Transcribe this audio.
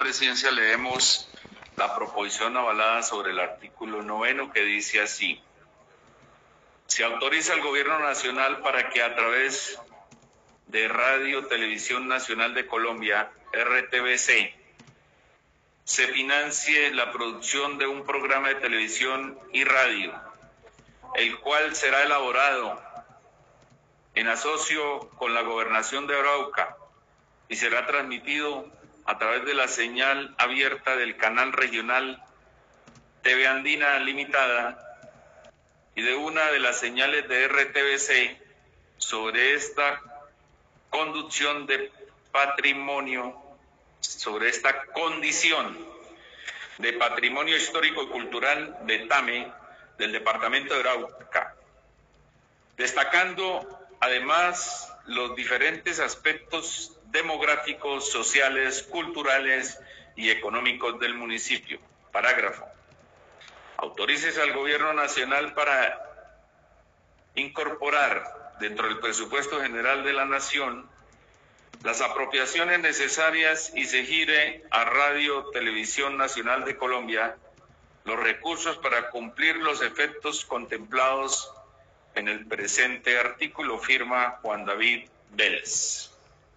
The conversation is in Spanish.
presidencia leemos la proposición avalada sobre el artículo noveno que dice así. Se autoriza al Gobierno Nacional para que a través de Radio Televisión Nacional de Colombia, RTBC, se financie la producción de un programa de televisión y radio, el cual será elaborado en asocio con la gobernación de Arauca y será transmitido a través de la señal abierta del canal regional TV Andina Limitada y de una de las señales de RTBC sobre esta conducción de patrimonio, sobre esta condición de patrimonio histórico y cultural de TAME del departamento de Arauca, destacando además los diferentes aspectos demográficos, sociales, culturales y económicos del municipio. Parágrafo. Autorices al Gobierno Nacional para incorporar dentro del presupuesto general de la Nación las apropiaciones necesarias y se gire a Radio Televisión Nacional de Colombia los recursos para cumplir los efectos contemplados en el presente artículo, firma Juan David Vélez.